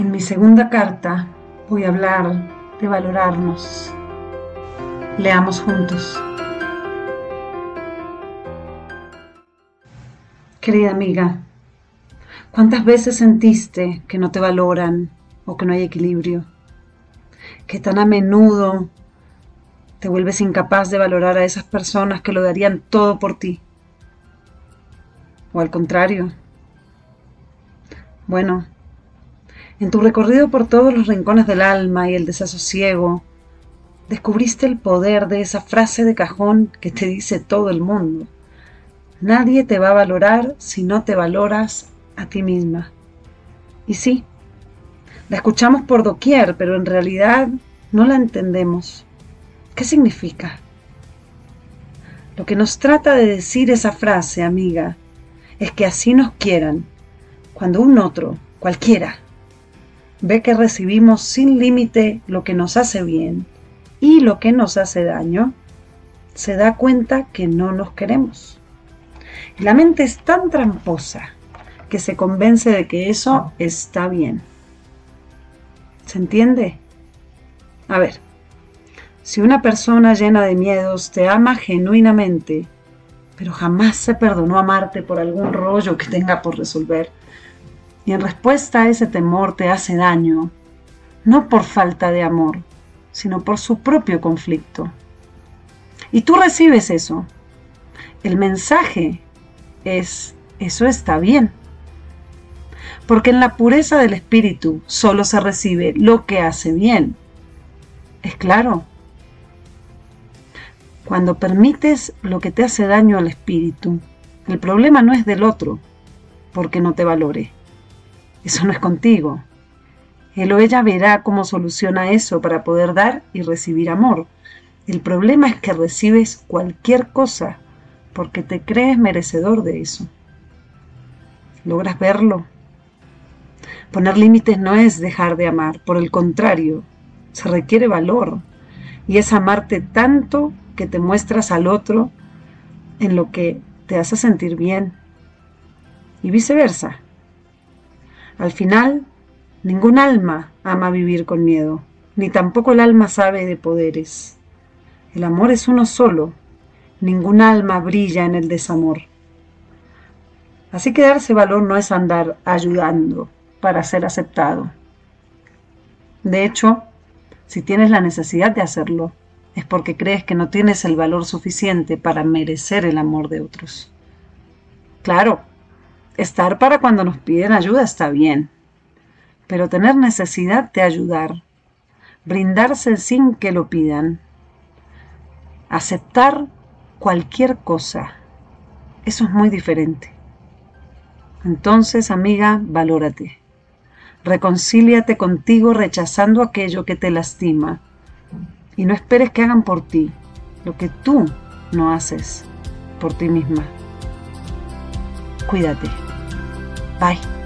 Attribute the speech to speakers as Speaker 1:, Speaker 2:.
Speaker 1: En mi segunda carta voy a hablar de valorarnos. Leamos juntos. Querida amiga, ¿cuántas veces sentiste que no te valoran o que no hay equilibrio? Que tan a menudo te vuelves incapaz de valorar a esas personas que lo darían todo por ti. O al contrario. Bueno, en tu recorrido por todos los rincones del alma y el desasosiego, descubriste el poder de esa frase de cajón que te dice todo el mundo. Nadie te va a valorar si no te valoras a ti misma. Y sí, la escuchamos por doquier, pero en realidad no la entendemos. ¿Qué significa? Lo que nos trata de decir esa frase, amiga, es que así nos quieran, cuando un otro, cualquiera, ve que recibimos sin límite lo que nos hace bien y lo que nos hace daño, se da cuenta que no nos queremos. La mente es tan tramposa que se convence de que eso está bien. ¿Se entiende? A ver, si una persona llena de miedos te ama genuinamente, pero jamás se perdonó amarte por algún rollo que tenga por resolver, y en respuesta a ese temor te hace daño, no por falta de amor, sino por su propio conflicto. Y tú recibes eso. El mensaje es, eso está bien. Porque en la pureza del espíritu solo se recibe lo que hace bien. ¿Es claro? Cuando permites lo que te hace daño al espíritu, el problema no es del otro, porque no te valore eso no es contigo. Él o ella verá cómo soluciona eso para poder dar y recibir amor. El problema es que recibes cualquier cosa porque te crees merecedor de eso. ¿Logras verlo? Poner límites no es dejar de amar, por el contrario, se requiere valor y es amarte tanto que te muestras al otro en lo que te hace sentir bien y viceversa. Al final, ningún alma ama vivir con miedo, ni tampoco el alma sabe de poderes. El amor es uno solo, ningún alma brilla en el desamor. Así que darse valor no es andar ayudando para ser aceptado. De hecho, si tienes la necesidad de hacerlo, es porque crees que no tienes el valor suficiente para merecer el amor de otros. Claro, Estar para cuando nos piden ayuda está bien, pero tener necesidad de ayudar, brindarse sin que lo pidan, aceptar cualquier cosa, eso es muy diferente. Entonces, amiga, valórate. Reconcíliate contigo rechazando aquello que te lastima y no esperes que hagan por ti lo que tú no haces por ti misma. Cuídate. Bye.